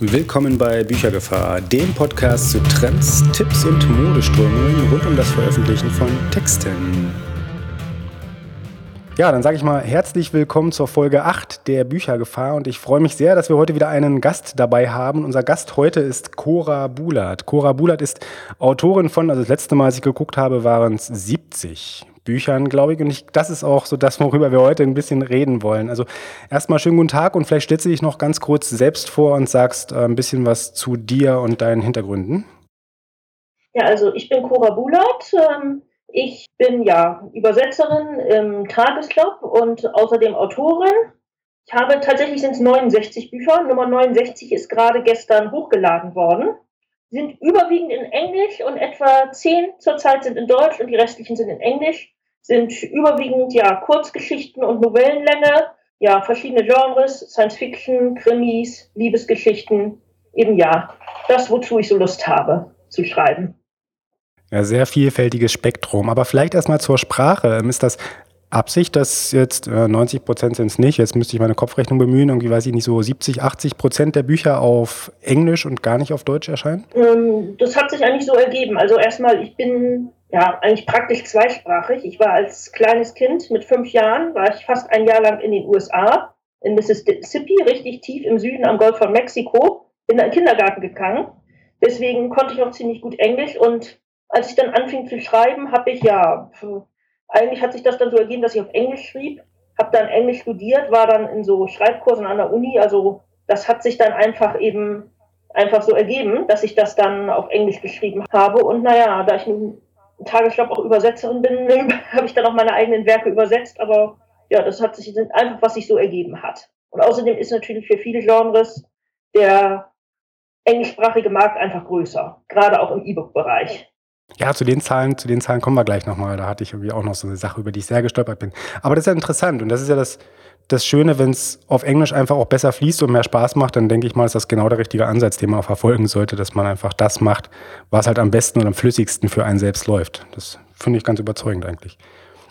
Willkommen bei Büchergefahr, dem Podcast zu Trends, Tipps und Modeströmungen rund um das Veröffentlichen von Texten. Ja, dann sage ich mal herzlich willkommen zur Folge 8 der Büchergefahr und ich freue mich sehr, dass wir heute wieder einen Gast dabei haben. Unser Gast heute ist Cora Bulat. Cora Bulat ist Autorin von, also das letzte Mal, als ich geguckt habe, waren es 70 Büchern, glaube ich. Und ich, das ist auch so das, worüber wir heute ein bisschen reden wollen. Also erstmal schönen guten Tag und vielleicht stellst du dich noch ganz kurz selbst vor und sagst äh, ein bisschen was zu dir und deinen Hintergründen. Ja, also ich bin Cora Bulat. Ähm ich bin ja Übersetzerin im Tagesclub und außerdem Autorin. Ich habe tatsächlich sind es 69 Bücher. Nummer 69 ist gerade gestern hochgeladen worden. Sind überwiegend in Englisch und etwa 10 zurzeit sind in Deutsch und die restlichen sind in Englisch. Sind überwiegend ja Kurzgeschichten und Novellenlänge, ja verschiedene Genres, Science Fiction, Krimis, Liebesgeschichten, eben ja das, wozu ich so Lust habe zu schreiben. Ja, sehr vielfältiges Spektrum. Aber vielleicht erstmal zur Sprache. Ähm, ist das Absicht, dass jetzt äh, 90 Prozent sind es nicht, jetzt müsste ich meine Kopfrechnung bemühen, irgendwie weiß ich nicht, so 70, 80 Prozent der Bücher auf Englisch und gar nicht auf Deutsch erscheinen? Ähm, das hat sich eigentlich so ergeben. Also erstmal, ich bin ja eigentlich praktisch zweisprachig. Ich war als kleines Kind mit fünf Jahren, war ich fast ein Jahr lang in den USA, in Mississippi, richtig tief im Süden am Golf von Mexiko, in den Kindergarten gegangen. Deswegen konnte ich auch ziemlich gut Englisch und als ich dann anfing zu schreiben, habe ich ja, eigentlich hat sich das dann so ergeben, dass ich auf Englisch schrieb, habe dann Englisch studiert, war dann in so Schreibkursen an der Uni, also das hat sich dann einfach eben einfach so ergeben, dass ich das dann auf Englisch geschrieben habe und naja, da ich nun Tagesjob auch Übersetzerin bin, habe ich dann auch meine eigenen Werke übersetzt, aber ja, das hat sich einfach, was sich so ergeben hat. Und außerdem ist natürlich für viele Genres der englischsprachige Markt einfach größer, gerade auch im E-Book-Bereich. Ja, zu den Zahlen, zu den Zahlen kommen wir gleich nochmal. Da hatte ich irgendwie auch noch so eine Sache, über die ich sehr gestolpert bin. Aber das ist ja interessant und das ist ja das, das Schöne, wenn es auf Englisch einfach auch besser fließt und mehr Spaß macht, dann denke ich mal, ist das genau der richtige Ansatz, den man auch verfolgen sollte, dass man einfach das macht, was halt am besten und am flüssigsten für einen selbst läuft. Das finde ich ganz überzeugend eigentlich.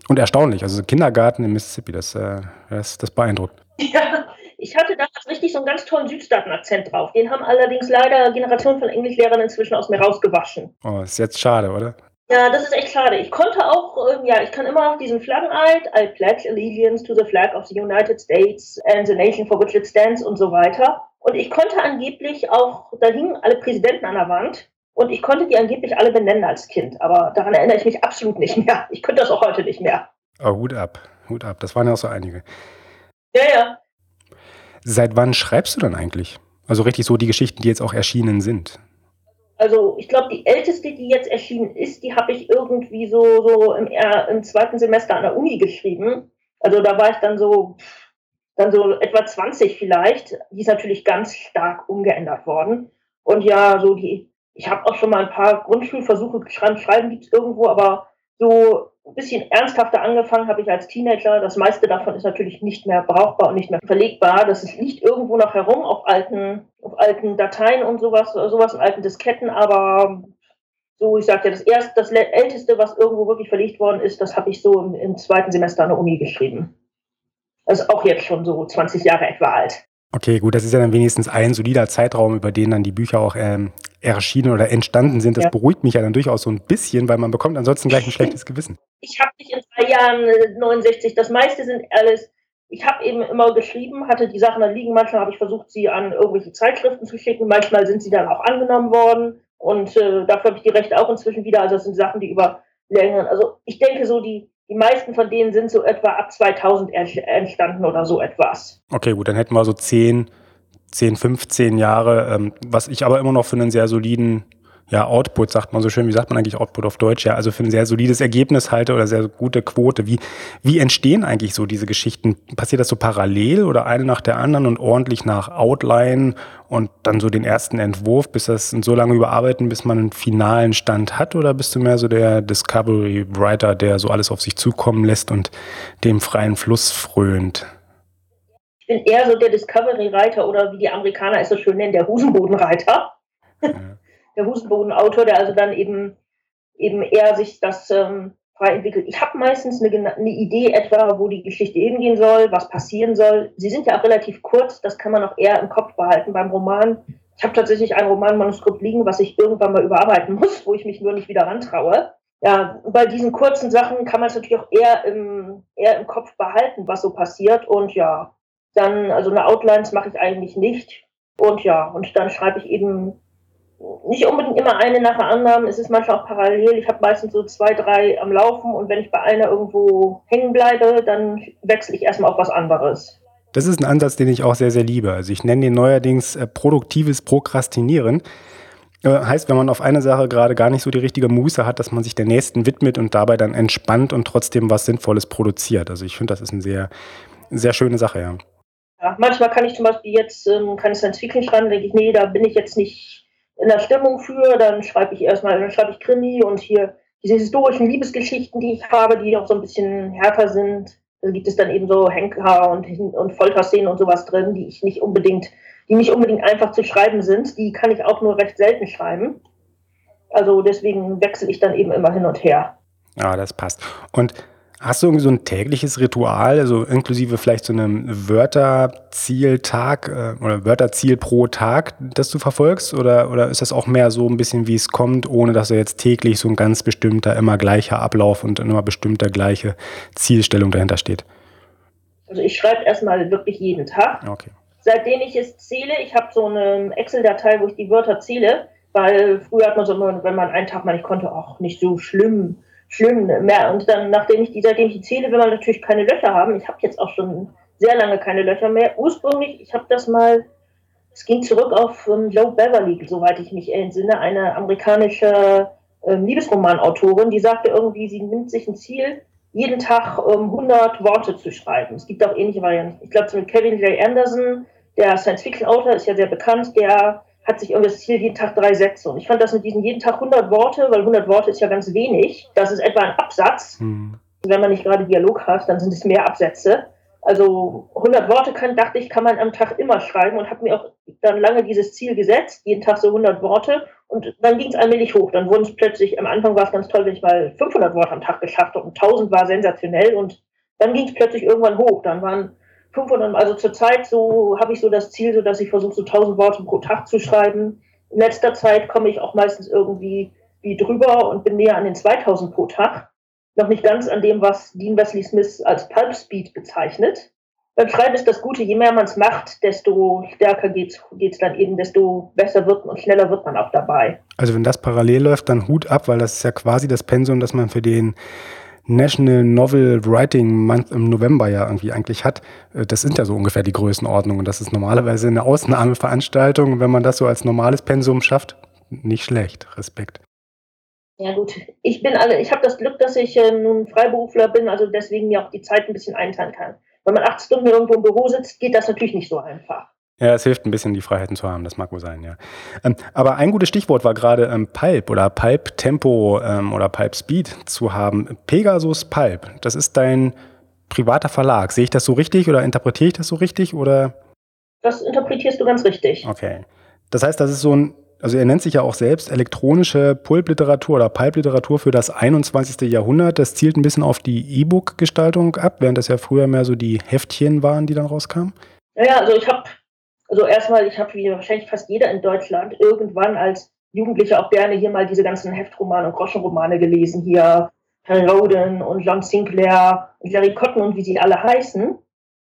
Und erstaunlich. Also Kindergarten in Mississippi, das, äh, das, das beeindruckt. Ja, ich hatte damals richtig so einen ganz tollen Südstaaten-Akzent drauf. Den haben allerdings leider Generationen von Englischlehrern inzwischen aus mir rausgewaschen. Oh, ist jetzt schade, oder? Ja, das ist echt schade. Ich konnte auch, äh, ja, ich kann immer noch diesen Flaggeneid, I pledge allegiance to the flag of the United States and the nation for which it stands und so weiter. Und ich konnte angeblich auch, da hingen alle Präsidenten an der Wand und ich konnte die angeblich alle benennen als Kind. Aber daran erinnere ich mich absolut nicht mehr. Ich könnte das auch heute nicht mehr. Oh, Hut ab, Hut ab. Das waren ja auch so einige. Ja, ja. Seit wann schreibst du dann eigentlich? Also richtig so die Geschichten, die jetzt auch erschienen sind. Also ich glaube, die älteste, die jetzt erschienen ist, die habe ich irgendwie so, so im, im, zweiten Semester an der Uni geschrieben. Also da war ich dann so, dann so etwa 20 vielleicht. Die ist natürlich ganz stark umgeändert worden. Und ja, so die, ich habe auch schon mal ein paar Grundschulversuche geschrieben, schreiben gibt es irgendwo, aber so ein bisschen ernsthafter angefangen habe ich als Teenager. Das meiste davon ist natürlich nicht mehr brauchbar und nicht mehr verlegbar. Das liegt irgendwo noch herum auf alten, auf alten Dateien und sowas, sowas, alten Disketten, aber so, ich sagte, das erste, das älteste, was irgendwo wirklich verlegt worden ist, das habe ich so im, im zweiten Semester an der Uni geschrieben. Das ist auch jetzt schon so 20 Jahre etwa alt. Okay, gut, das ist ja dann wenigstens ein solider Zeitraum, über den dann die Bücher auch ähm, erschienen oder entstanden sind. Das ja. beruhigt mich ja dann durchaus so ein bisschen, weil man bekommt ansonsten gleich ein schlechtes Gewissen. Ich habe nicht in drei Jahren 69, äh, das meiste sind alles, ich habe eben immer geschrieben, hatte die Sachen da liegen, manchmal habe ich versucht, sie an irgendwelche Zeitschriften zu schicken, manchmal sind sie dann auch angenommen worden und äh, dafür habe ich die Rechte auch inzwischen wieder, also das sind Sachen, die über längeren, also ich denke so, die, die meisten von denen sind so etwa ab 2000 entstanden oder so etwas. Okay, gut, dann hätten wir so zehn 10, 15 Jahre, ähm, was ich aber immer noch für einen sehr soliden ja, Output, sagt man so schön, wie sagt man eigentlich Output auf Deutsch, ja, also für ein sehr solides Ergebnis halte oder sehr gute Quote. Wie, wie entstehen eigentlich so diese Geschichten? Passiert das so parallel oder eine nach der anderen und ordentlich nach Outline und dann so den ersten Entwurf, bis das so lange überarbeiten, bis man einen finalen Stand hat? Oder bist du mehr so der Discovery Writer, der so alles auf sich zukommen lässt und dem freien Fluss frönt? Ich bin eher so der Discovery-Reiter oder wie die Amerikaner es so schön nennen, der Husenbodenreiter. Ja. Der Husenbodenautor, der also dann eben, eben eher sich das ähm, frei entwickelt. Ich habe meistens eine, eine, Idee etwa, wo die Geschichte hingehen soll, was passieren soll. Sie sind ja auch relativ kurz, das kann man auch eher im Kopf behalten. Beim Roman Ich habe tatsächlich ein Romanmanuskript liegen, was ich irgendwann mal überarbeiten muss, wo ich mich nur nicht wieder rantraue. Ja, bei diesen kurzen Sachen kann man es natürlich auch eher im, eher im Kopf behalten, was so passiert. Und ja, dann, also eine Outlines mache ich eigentlich nicht. Und ja, und dann schreibe ich eben nicht unbedingt immer eine nach der anderen. Es ist manchmal auch parallel. Ich habe meistens so zwei, drei am Laufen und wenn ich bei einer irgendwo hängen bleibe, dann wechsle ich erstmal auf was anderes. Das ist ein Ansatz, den ich auch sehr, sehr liebe. Also ich nenne den neuerdings äh, produktives Prokrastinieren. Äh, heißt, wenn man auf eine Sache gerade gar nicht so die richtige Muße hat, dass man sich der nächsten widmet und dabei dann entspannt und trotzdem was Sinnvolles produziert. Also ich finde, das ist eine sehr, sehr schöne Sache, ja. ja manchmal kann ich zum Beispiel jetzt ähm, keine Science Fiction schreiben, denke ich, nee, da bin ich jetzt nicht in der Stimmung für, dann schreibe ich erstmal, dann schreibe ich Krimi und hier diese historischen Liebesgeschichten, die ich habe, die auch so ein bisschen härter sind da gibt es dann eben so Henker und, und Folterszenen und sowas drin, die ich nicht unbedingt, die nicht unbedingt einfach zu schreiben sind. Die kann ich auch nur recht selten schreiben. Also deswegen wechsle ich dann eben immer hin und her. Ja, das passt. Und Hast du irgendwie so ein tägliches Ritual, also inklusive vielleicht so einem Wörterzieltag äh, oder Wörterziel pro Tag, das du verfolgst? Oder, oder ist das auch mehr so ein bisschen, wie es kommt, ohne dass da jetzt täglich so ein ganz bestimmter, immer gleicher Ablauf und immer bestimmter gleiche Zielstellung dahinter steht? Also ich schreibe erstmal wirklich jeden Tag. Okay. Seitdem ich es zähle, ich habe so eine Excel-Datei, wo ich die Wörter zähle, weil früher hat man so, wenn man einen Tag mal nicht konnte, auch nicht so schlimm schlimm mehr. Und dann, nachdem ich die, seitdem ich die zähle, will man natürlich keine Löcher haben. Ich habe jetzt auch schon sehr lange keine Löcher mehr. Ursprünglich, ich habe das mal, es ging zurück auf um, Joe Beverly, soweit ich mich entsinne, eine amerikanische ähm, Liebesromanautorin, die sagte irgendwie, sie nimmt sich ein Ziel, jeden Tag ähm, 100 Worte zu schreiben. Es gibt auch ähnliche Varianten. Ich glaube, mit Kevin J. Anderson, der Science-Fiction-Autor, ist ja sehr bekannt, der hat sich irgendwie das Ziel, jeden Tag drei Sätze. Und ich fand das mit diesen jeden Tag 100 Worte, weil 100 Worte ist ja ganz wenig. Das ist etwa ein Absatz. Mhm. Wenn man nicht gerade Dialog hat, dann sind es mehr Absätze. Also 100 Worte kann, dachte ich, kann man am Tag immer schreiben und habe mir auch dann lange dieses Ziel gesetzt, jeden Tag so 100 Worte. Und dann ging es allmählich hoch. Dann wurden es plötzlich, am Anfang war es ganz toll, wenn ich mal 500 Worte am Tag geschafft habe und 1000 war sensationell. Und dann ging es plötzlich irgendwann hoch. Dann waren 500, also zurzeit so habe ich so das Ziel, so dass ich versuche, so 1000 Worte pro Tag zu schreiben. In letzter Zeit komme ich auch meistens irgendwie wie drüber und bin näher an den 2000 pro Tag. Noch nicht ganz an dem, was Dean Wesley Smith als Pulp Speed bezeichnet. Beim Schreiben ist das Gute, je mehr man es macht, desto stärker geht es dann eben, desto besser wird und schneller wird man auch dabei. Also wenn das parallel läuft, dann Hut ab, weil das ist ja quasi das Pensum, das man für den National Novel Writing Month im November ja irgendwie eigentlich hat. Äh, das sind ja so ungefähr die Größenordnungen. Das ist normalerweise eine Ausnahmeveranstaltung. Wenn man das so als normales Pensum schafft, nicht schlecht. Respekt. Ja gut, ich bin alle, ich habe das Glück, dass ich äh, nun Freiberufler bin, also deswegen mir auch die Zeit ein bisschen einteilen kann. Wenn man acht Stunden irgendwo im Büro sitzt, geht das natürlich nicht so einfach. Ja, es hilft ein bisschen, die Freiheiten zu haben, das mag wohl sein, ja. Ähm, aber ein gutes Stichwort war gerade ähm, Pulp oder Pulp Tempo ähm, oder Pulp Speed zu haben. Pegasus Pulp, das ist dein privater Verlag. Sehe ich das so richtig oder interpretiere ich das so richtig oder? Das interpretierst du ganz richtig. Okay. Das heißt, das ist so ein, also er nennt sich ja auch selbst elektronische Pulp-Literatur oder Pulp-Literatur für das 21. Jahrhundert. Das zielt ein bisschen auf die E-Book-Gestaltung ab, während das ja früher mehr so die Heftchen waren, die dann rauskamen. Ja, also ich habe also erstmal, ich habe wie wahrscheinlich fast jeder in Deutschland irgendwann als Jugendlicher auch gerne hier mal diese ganzen Heftromane und Groschenromane gelesen. Hier Harry Roden und John Sinclair und Larry Cotton und wie sie alle heißen.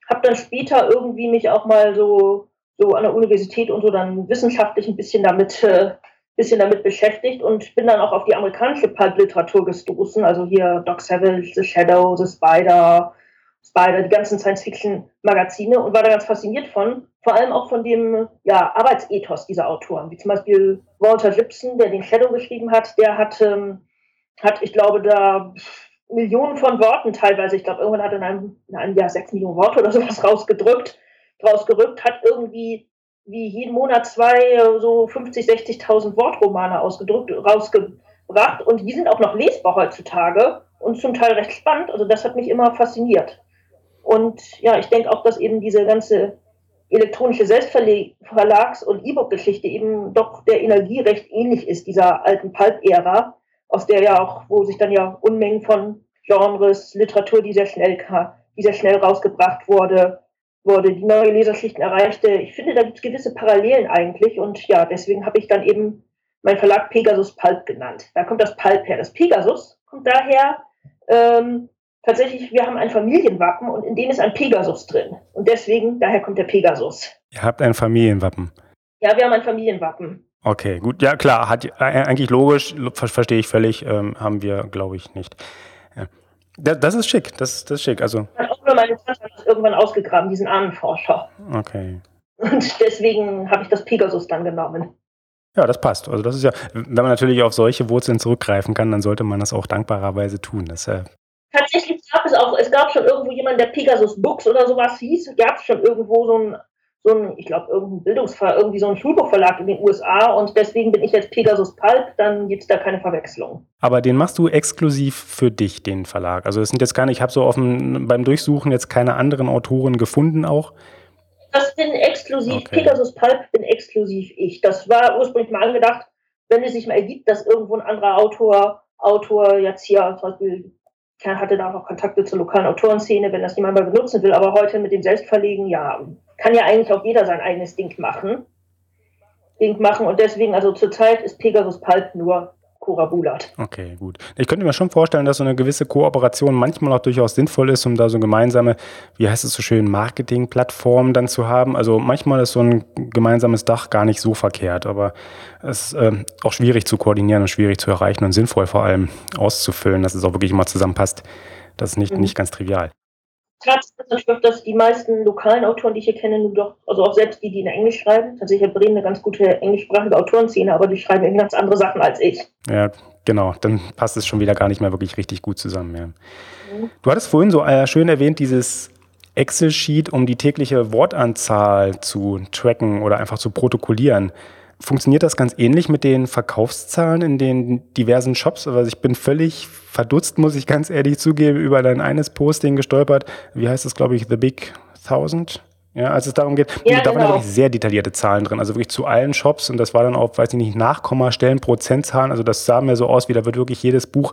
Hab dann später irgendwie mich auch mal so, so an der Universität und so dann wissenschaftlich ein bisschen damit, äh, bisschen damit beschäftigt und bin dann auch auf die amerikanische Pulp-Literatur gestoßen. Also hier Doc Savage, The Shadow, The Spider, Spider, die ganzen Science-Fiction-Magazine und war da ganz fasziniert von, vor allem auch von dem ja, Arbeitsethos dieser Autoren, wie zum Beispiel Walter Gibson, der den Shadow geschrieben hat, der hat, ähm, hat ich glaube, da Millionen von Worten teilweise, ich glaube, irgendwann hat er in einem, in einem Jahr sechs Millionen Worte oder sowas rausgedrückt, rausgerückt, hat irgendwie wie jeden Monat zwei so 50, 60.000 Wortromane ausgedrückt, rausgebracht und die sind auch noch lesbar heutzutage und zum Teil recht spannend. Also das hat mich immer fasziniert. Und ja, ich denke auch, dass eben diese ganze elektronische Selbstverlags- und E-Book-Geschichte eben doch der Energie recht ähnlich ist, dieser alten Pulp-Ära, aus der ja auch, wo sich dann ja Unmengen von Genres, Literatur, die sehr schnell, die sehr schnell rausgebracht wurde, wurde, die neue Leserschichten erreichte. Ich finde, da gibt es gewisse Parallelen eigentlich und ja, deswegen habe ich dann eben meinen Verlag Pegasus Pulp genannt. Da kommt das Pulp her. Das Pegasus kommt daher, ähm, tatsächlich, wir haben ein Familienwappen und in dem ist ein Pegasus drin. Und deswegen, daher kommt der Pegasus. Ihr habt ein Familienwappen. Ja, wir haben ein Familienwappen. Okay, gut. Ja, klar, hat äh, eigentlich logisch, verstehe ich völlig, ähm, haben wir, glaube ich, nicht. Ja. Das, das, ist schick, das, das ist schick. Also. Meine Tante hat das irgendwann ausgegraben, diesen Ahnenforscher. Okay. Und deswegen habe ich das Pegasus dann genommen. Ja, das passt. Also das ist ja, wenn man natürlich auf solche Wurzeln zurückgreifen kann, dann sollte man das auch dankbarerweise tun. Das, äh Tatsächlich es auch, es gab schon irgendwo jemanden, der Pegasus Books oder sowas hieß, gab es schon irgendwo so ein, so ein, ich glaube, irgendein Bildungsver, irgendwie so ein Schulbuchverlag in den USA und deswegen bin ich jetzt Pegasus Pulp, dann gibt es da keine Verwechslung. Aber den machst du exklusiv für dich, den Verlag. Also es sind jetzt keine, ich habe so dem, beim Durchsuchen jetzt keine anderen Autoren gefunden auch. Das bin exklusiv, okay. Pegasus Pulp bin exklusiv ich. Das war ursprünglich mal angedacht, wenn es sich mal ergibt, dass irgendwo ein anderer Autor, Autor jetzt hier zum Beispiel hatte da auch Kontakte zur lokalen Autorenszene, wenn das jemand mal benutzen will. Aber heute mit dem Selbstverlegen, ja, kann ja eigentlich auch jeder sein eigenes Ding machen. Ding machen. Und deswegen, also zurzeit ist Pegasus Pulp nur Cora Bulat. Okay, gut. Ich könnte mir schon vorstellen, dass so eine gewisse Kooperation manchmal auch durchaus sinnvoll ist, um da so gemeinsame, wie heißt es so schön, Marketingplattformen dann zu haben. Also manchmal ist so ein gemeinsames Dach gar nicht so verkehrt, aber es ist äh, auch schwierig zu koordinieren und schwierig zu erreichen und sinnvoll vor allem auszufüllen, dass es auch wirklich immer zusammenpasst. Das ist nicht, mhm. nicht ganz trivial. Tatsächlich dass die meisten lokalen Autoren, die ich hier kenne, nur doch, also auch selbst die, die in Englisch schreiben. Tatsächlich hat Bremen eine ganz gute englischsprachige Autorenszene, aber die schreiben eben ganz andere Sachen als ich. Ja, genau. Dann passt es schon wieder gar nicht mehr wirklich richtig gut zusammen. Ja. Mhm. Du hattest vorhin so äh, schön erwähnt, dieses Excel-Sheet, um die tägliche Wortanzahl zu tracken oder einfach zu protokollieren. Funktioniert das ganz ähnlich mit den Verkaufszahlen in den diversen Shops? Also ich bin völlig verdutzt, muss ich ganz ehrlich zugeben, über dein eines Posting gestolpert. Wie heißt das, glaube ich, The Big Thousand? Ja, als es darum geht, ja, da waren genau. wirklich sehr detaillierte Zahlen drin, also wirklich zu allen Shops und das war dann auch, weiß ich nicht, Nachkommastellen, Prozentzahlen, also das sah mir so aus, wie da wird wirklich jedes Buch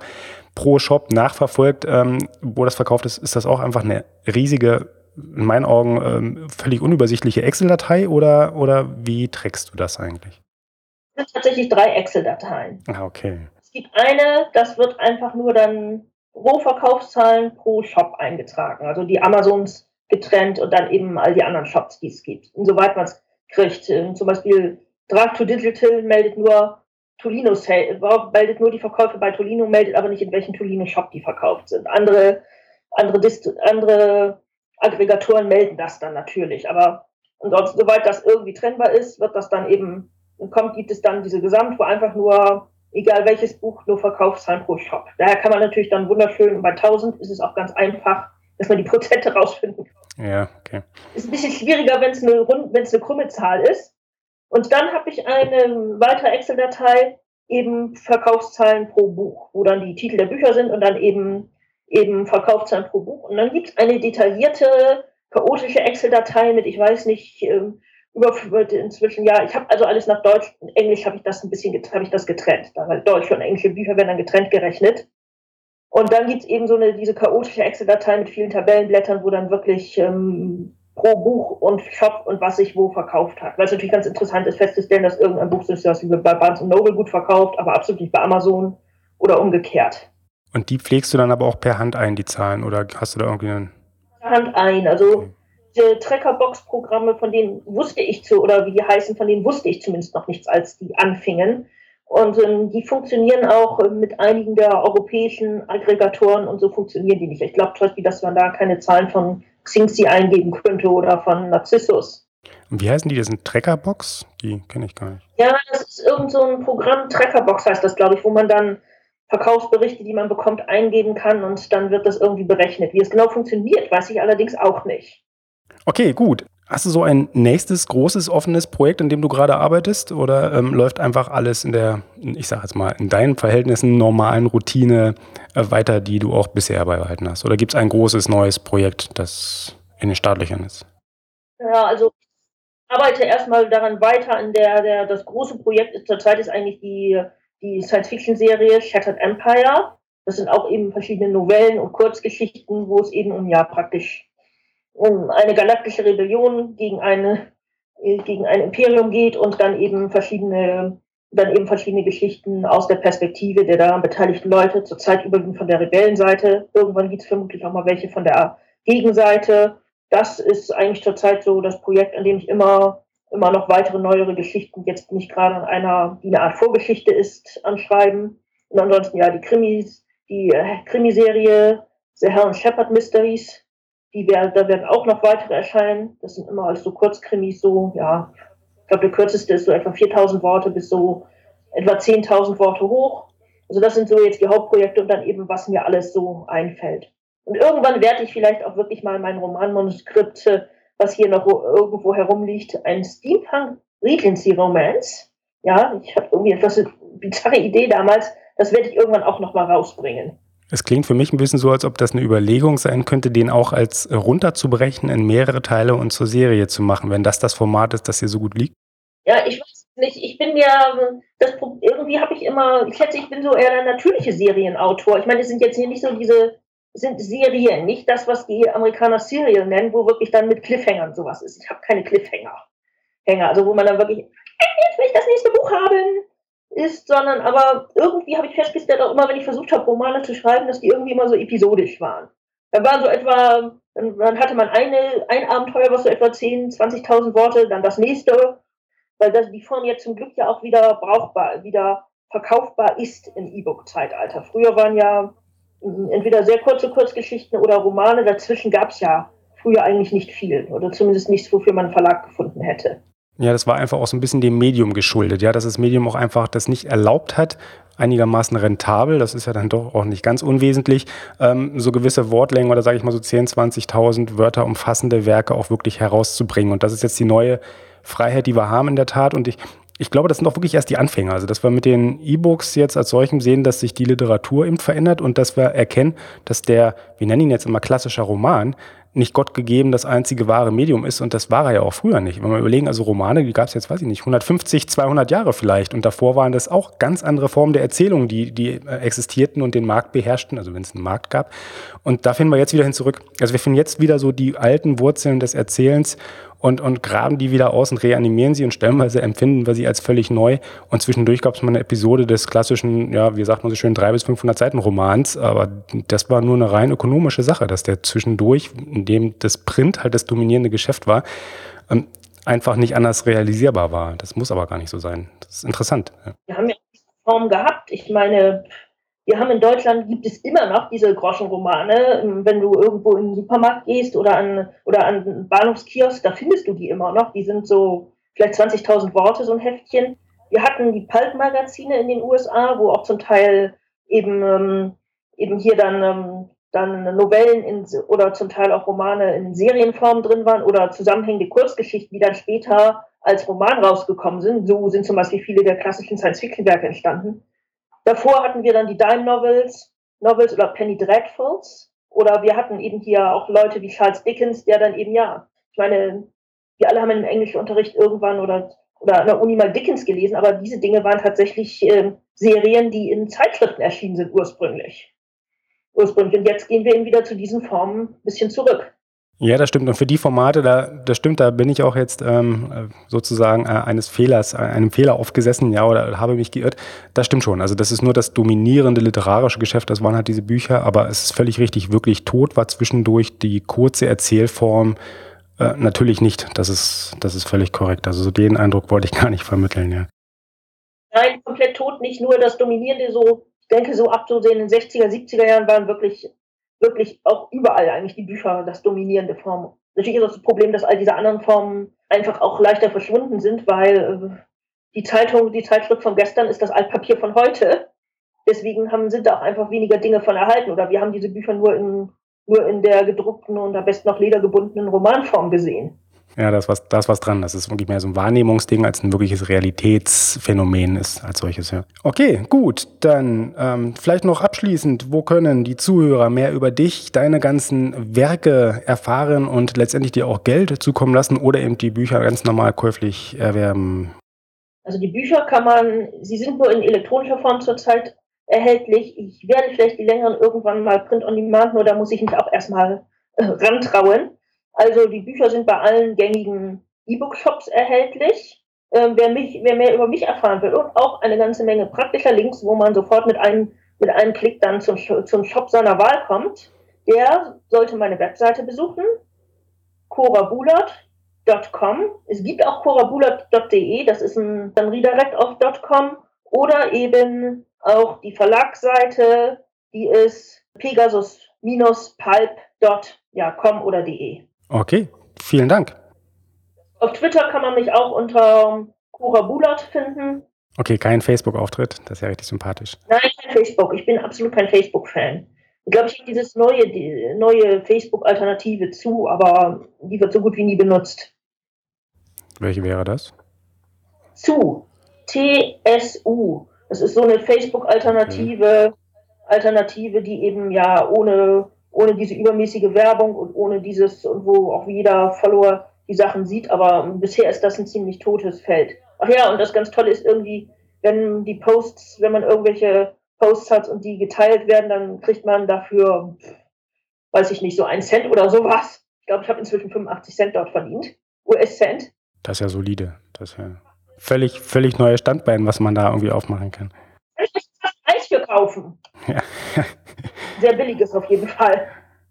pro Shop nachverfolgt, ähm, wo das verkauft ist, ist das auch einfach eine riesige, in meinen Augen ähm, völlig unübersichtliche Excel-Datei oder, oder wie trägst du das eigentlich? Das sind tatsächlich drei Excel-Dateien. Ah, okay. Es gibt eine, das wird einfach nur dann pro Verkaufszahlen pro Shop eingetragen. Also die Amazons getrennt und dann eben all die anderen Shops, die es gibt. Insoweit man es kriegt. Ähm, zum Beispiel Draft to Digital meldet nur Tolino meldet nur die Verkäufe bei Tolino, meldet aber nicht in welchem Tolino Shop die verkauft sind. Andere, andere, Dist andere Aggregatoren melden das dann natürlich. Aber und soweit das irgendwie trennbar ist, wird das dann eben, kommt, gibt es dann diese Gesamt, wo einfach nur egal welches Buch, nur Verkaufszahlen pro Shop. Daher kann man natürlich dann wunderschön, bei 1000 ist es auch ganz einfach, dass man die Prozente rausfinden kann. Ja, okay. Ist ein bisschen schwieriger, wenn es eine, eine krumme Zahl ist. Und dann habe ich eine weitere Excel-Datei, eben Verkaufszahlen pro Buch, wo dann die Titel der Bücher sind und dann eben, eben Verkaufszahlen pro Buch. Und dann gibt es eine detaillierte, chaotische Excel-Datei mit, ich weiß nicht, ähm, über inzwischen, ja, ich habe also alles nach Deutsch und Englisch habe ich das ein bisschen habe ich das getrennt, da, weil deutsche und englische Bücher werden dann getrennt gerechnet. Und dann gibt es eben so eine diese chaotische Excel-Datei mit vielen Tabellenblättern, wo dann wirklich ähm, pro Buch und Shop und was sich wo verkauft hat. Weil es natürlich ganz interessant ist, festzustellen, dass irgendein Buch sich das bei Barnes Noble gut verkauft, aber absolut nicht bei Amazon oder umgekehrt. Und die pflegst du dann aber auch per Hand ein, die Zahlen, oder hast du da irgendwie einen? Per Hand ein, also diese Trackerbox-Programme, von denen wusste ich zu, oder wie die heißen, von denen wusste ich zumindest noch nichts, als die anfingen. Und ähm, die funktionieren auch äh, mit einigen der europäischen Aggregatoren und so funktionieren die nicht. Ich glaube zum Beispiel, dass man da keine Zahlen von Xingxi eingeben könnte oder von Narcissus. Und wie heißen die? Das sind Trackerbox? Die kenne ich gar nicht. Ja, das ist irgend so ein Programm, Trackerbox heißt das, glaube ich, wo man dann Verkaufsberichte, die man bekommt, eingeben kann und dann wird das irgendwie berechnet. Wie es genau funktioniert, weiß ich allerdings auch nicht. Okay, gut. Hast du so ein nächstes großes offenes Projekt, in dem du gerade arbeitest? Oder ähm, läuft einfach alles in der, ich sage jetzt mal, in deinen Verhältnissen normalen Routine äh, weiter, die du auch bisher beibehalten hast? Oder gibt es ein großes neues Projekt, das in den Startlöchern ist? Ja, also ich arbeite erstmal daran weiter. In der, der, das große Projekt ist zurzeit ist eigentlich die, die Science-Fiction-Serie Shattered Empire. Das sind auch eben verschiedene Novellen und Kurzgeschichten, wo es eben um ja praktisch um eine galaktische Rebellion gegen eine äh, gegen ein Imperium geht und dann eben verschiedene dann eben verschiedene Geschichten aus der Perspektive der daran beteiligten Leute, zurzeit überwiegend von der Rebellenseite. Irgendwann gibt es vermutlich auch mal welche von der Gegenseite. Das ist eigentlich zurzeit so das Projekt, an dem ich immer, immer noch weitere neuere Geschichten, jetzt nicht gerade an einer, die eine Art Vorgeschichte ist, anschreiben. Und ansonsten ja die Krimis, die äh, Krimiserie The Helen Shepard Mysteries, die werden, da werden auch noch weitere erscheinen. Das sind immer alles so Kurzkrimis, so, ja, ich glaube, der kürzeste ist so etwa 4000 Worte bis so etwa 10.000 Worte hoch. Also das sind so jetzt die Hauptprojekte und dann eben, was mir alles so einfällt. Und irgendwann werde ich vielleicht auch wirklich mal mein Romanmanuskript, was hier noch irgendwo herumliegt, ein Steampunk Regency Romance. Ja, ich habe irgendwie etwas eine bizarre Idee damals. Das werde ich irgendwann auch noch mal rausbringen. Es klingt für mich ein bisschen so, als ob das eine Überlegung sein könnte, den auch als runterzubrechen in mehrere Teile und zur Serie zu machen, wenn das das Format ist, das hier so gut liegt. Ja, ich weiß nicht. Ich bin ja, das, irgendwie habe ich immer, ich schätze, ich bin so eher der natürliche Serienautor. Ich meine, es sind jetzt hier nicht so diese, sind Serien, nicht das, was die Amerikaner Serial nennen, wo wirklich dann mit Cliffhangern sowas ist. Ich habe keine Cliffhanger. Hänger, also wo man dann wirklich, jetzt will ich das nächste Buch haben ist, sondern aber irgendwie habe ich festgestellt, auch immer, wenn ich versucht habe, Romane zu schreiben, dass die irgendwie immer so episodisch waren. Da waren so etwa, dann hatte man eine, ein Abenteuer, was so etwa 10, 20.000 Worte, dann das nächste, weil das, die Form jetzt zum Glück ja auch wieder brauchbar, wieder verkaufbar ist im E-Book-Zeitalter. Früher waren ja entweder sehr kurze Kurzgeschichten oder Romane, dazwischen gab es ja früher eigentlich nicht viel oder zumindest nichts, wofür man einen Verlag gefunden hätte. Ja, das war einfach auch so ein bisschen dem Medium geschuldet, ja, dass das Medium auch einfach das nicht erlaubt hat, einigermaßen rentabel, das ist ja dann doch auch nicht ganz unwesentlich, ähm, so gewisse Wortlängen oder sage ich mal so 10, 20.000 Wörter umfassende Werke auch wirklich herauszubringen. Und das ist jetzt die neue Freiheit, die wir haben in der Tat. Und ich, ich glaube, das sind auch wirklich erst die Anfänger. Also, dass wir mit den E-Books jetzt als solchem sehen, dass sich die Literatur eben verändert und dass wir erkennen, dass der, wir nennen ihn jetzt immer klassischer Roman, nicht Gott gegeben das einzige wahre Medium ist und das war er ja auch früher nicht. Wenn wir überlegen, also Romane, die gab es jetzt, weiß ich nicht, 150, 200 Jahre vielleicht und davor waren das auch ganz andere Formen der Erzählung, die, die äh, existierten und den Markt beherrschten, also wenn es einen Markt gab. Und da finden wir jetzt wieder hin zurück. Also wir finden jetzt wieder so die alten Wurzeln des Erzählens und, und graben die wieder aus und reanimieren sie und stellenweise empfinden wir sie als völlig neu. Und zwischendurch gab es mal eine Episode des klassischen, ja, wie sagt man so schön, drei bis 500 Seiten Romans, aber das war nur eine rein ökonomische Sache, dass der zwischendurch, in dem das Print halt das dominierende Geschäft war, ähm, einfach nicht anders realisierbar war. Das muss aber gar nicht so sein. Das ist interessant. Ja. Wir haben ja Form gehabt. Ich meine, wir haben in Deutschland, gibt es immer noch diese Groschenromane. Wenn du irgendwo in den Supermarkt gehst oder an, oder an Bahnhofskiosk, da findest du die immer noch. Die sind so vielleicht 20.000 Worte, so ein Heftchen. Wir hatten die Pulp-Magazine in den USA, wo auch zum Teil eben, ähm, eben hier dann, ähm, dann Novellen in, oder zum Teil auch Romane in Serienform drin waren oder zusammenhängende Kurzgeschichten, die dann später als Roman rausgekommen sind. So sind zum Beispiel viele der klassischen Science-Fiction-Werke entstanden. Davor hatten wir dann die Dime Novels, Novels oder Penny Dreadfuls. Oder wir hatten eben hier auch Leute wie Charles Dickens, der dann eben, ja, ich meine, wir alle haben im Englischunterricht irgendwann oder, oder an der Uni mal Dickens gelesen, aber diese Dinge waren tatsächlich äh, Serien, die in Zeitschriften erschienen sind ursprünglich. Ursprünglich. Und jetzt gehen wir eben wieder zu diesen Formen ein bisschen zurück. Ja, das stimmt. Und für die Formate, da, das stimmt, da bin ich auch jetzt ähm, sozusagen äh, eines Fehlers, äh, einem Fehler aufgesessen, ja, oder habe mich geirrt. Das stimmt schon. Also das ist nur das dominierende literarische Geschäft, das waren halt diese Bücher, aber es ist völlig richtig, wirklich tot war zwischendurch die kurze Erzählform äh, natürlich nicht. Das ist, das ist völlig korrekt. Also so den Eindruck wollte ich gar nicht vermitteln, ja. Nein, komplett tot, nicht nur das Dominierende, so, ich denke, so ab so in den 60er, 70er Jahren waren wirklich wirklich auch überall eigentlich die Bücher das dominierende Form. Natürlich ist das Problem, dass all diese anderen Formen einfach auch leichter verschwunden sind, weil äh, die Zeitung, die Zeitschrift von gestern ist das Altpapier von heute. Deswegen haben, sind da auch einfach weniger Dinge von erhalten. Oder wir haben diese Bücher nur in, nur in der gedruckten und am besten noch ledergebundenen Romanform gesehen. Ja, da ist was, da was dran. Das ist wirklich mehr so ein Wahrnehmungsding als ein wirkliches Realitätsphänomen ist als solches, ja. Okay, gut. Dann ähm, vielleicht noch abschließend, wo können die Zuhörer mehr über dich, deine ganzen Werke erfahren und letztendlich dir auch Geld zukommen lassen oder eben die Bücher ganz normal käuflich erwerben? Also die Bücher kann man, sie sind nur in elektronischer Form zurzeit erhältlich. Ich werde vielleicht die längeren irgendwann mal Print on Demand, nur da muss ich mich auch erstmal äh, rantrauen. Also die Bücher sind bei allen gängigen E-Book-Shops erhältlich. Ähm, wer, mich, wer mehr über mich erfahren will und auch eine ganze Menge praktischer Links, wo man sofort mit einem, mit einem Klick dann zum, zum Shop seiner Wahl kommt, der sollte meine Webseite besuchen, corabulat.com. Es gibt auch corabulat.de, das ist ein, ein Redirect auf .com oder eben auch die Verlagsseite, die ist pegasus-pulp.com oder de. Okay, vielen Dank. Auf Twitter kann man mich auch unter Cora Bulat finden. Okay, kein Facebook-Auftritt, das ist ja richtig sympathisch. Nein, kein Facebook. Ich bin absolut kein Facebook-Fan. Ich glaube, ich habe dieses neue, die neue Facebook-Alternative zu, aber die wird so gut wie nie benutzt. Welche wäre das? Zu. TSU. Das ist so eine Facebook-Alternative, okay. Alternative, die eben ja ohne, ohne diese übermäßige Werbung und ohne dieses, und wo auch jeder Follower die Sachen sieht, aber bisher ist das ein ziemlich totes Feld. Ach ja, und das ganz Tolle ist irgendwie, wenn die Posts, wenn man irgendwelche Posts hat und die geteilt werden, dann kriegt man dafür, weiß ich nicht, so einen Cent oder sowas. Ich glaube, ich habe inzwischen 85 Cent dort verdient. US-Cent. Das ist ja solide. Das ist ja völlig, völlig neue Standbein, was man da irgendwie aufmachen kann. Ich muss fast Eis für kaufen. Ja. Sehr billiges auf jeden Fall.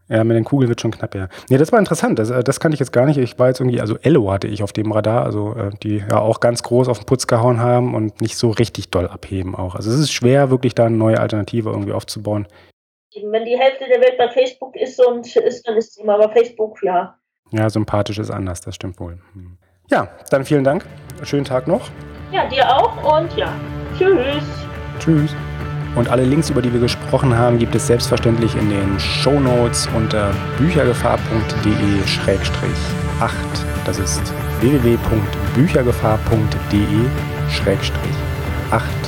Ja, mit den Kugeln wird schon knapp, ja. Nee, das war interessant. Das, äh, das kannte ich jetzt gar nicht. Ich war jetzt irgendwie, also Ello hatte ich auf dem Radar, also äh, die ja auch ganz groß auf den Putz gehauen haben und nicht so richtig doll abheben auch. Also es ist schwer, wirklich da eine neue Alternative irgendwie aufzubauen. Wenn die Hälfte der Welt bei Facebook ist und ist, dann ist es immer bei Facebook, ja. Ja, sympathisch ist anders, das stimmt wohl. Hm. Ja, dann vielen Dank. Schönen Tag noch. Ja, dir auch und ja, tschüss. Tschüss. Und alle Links, über die wir gesprochen haben, gibt es selbstverständlich in den Show Notes unter büchergefahr.de-8. Das ist www.büchergefahr.de-8.